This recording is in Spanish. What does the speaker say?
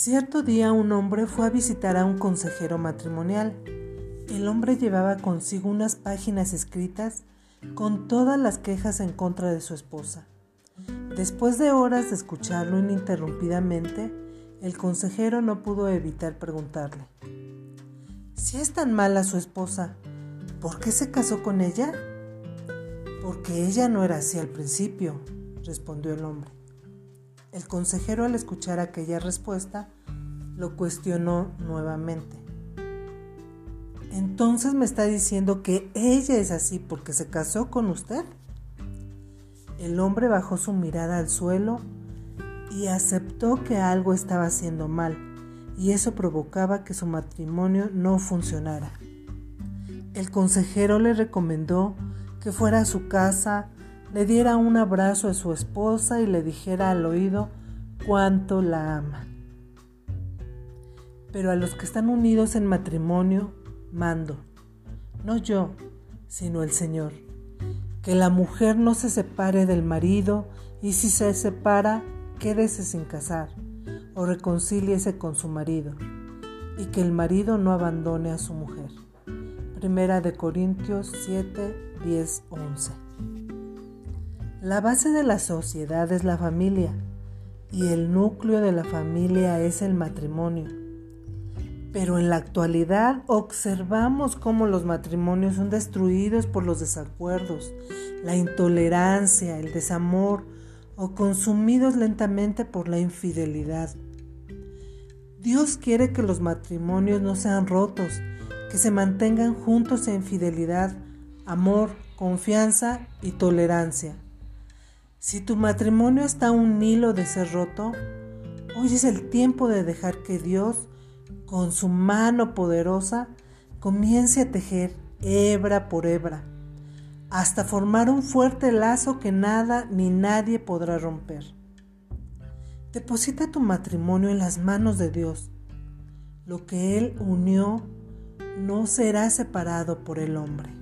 Cierto día un hombre fue a visitar a un consejero matrimonial. El hombre llevaba consigo unas páginas escritas con todas las quejas en contra de su esposa. Después de horas de escucharlo ininterrumpidamente, el consejero no pudo evitar preguntarle, si es tan mala su esposa, ¿por qué se casó con ella? Porque ella no era así al principio, respondió el hombre. El consejero al escuchar aquella respuesta lo cuestionó nuevamente. Entonces me está diciendo que ella es así porque se casó con usted. El hombre bajó su mirada al suelo y aceptó que algo estaba haciendo mal y eso provocaba que su matrimonio no funcionara. El consejero le recomendó que fuera a su casa le diera un abrazo a su esposa y le dijera al oído cuánto la ama. Pero a los que están unidos en matrimonio, mando, no yo, sino el Señor, que la mujer no se separe del marido y si se separa, quédese sin casar o reconcíliese con su marido, y que el marido no abandone a su mujer. Primera de Corintios 7, 10, 11. La base de la sociedad es la familia y el núcleo de la familia es el matrimonio. Pero en la actualidad observamos cómo los matrimonios son destruidos por los desacuerdos, la intolerancia, el desamor o consumidos lentamente por la infidelidad. Dios quiere que los matrimonios no sean rotos, que se mantengan juntos en fidelidad, amor, confianza y tolerancia. Si tu matrimonio está a un hilo de ser roto, hoy es el tiempo de dejar que Dios, con su mano poderosa, comience a tejer hebra por hebra, hasta formar un fuerte lazo que nada ni nadie podrá romper. Deposita tu matrimonio en las manos de Dios. Lo que Él unió no será separado por el hombre.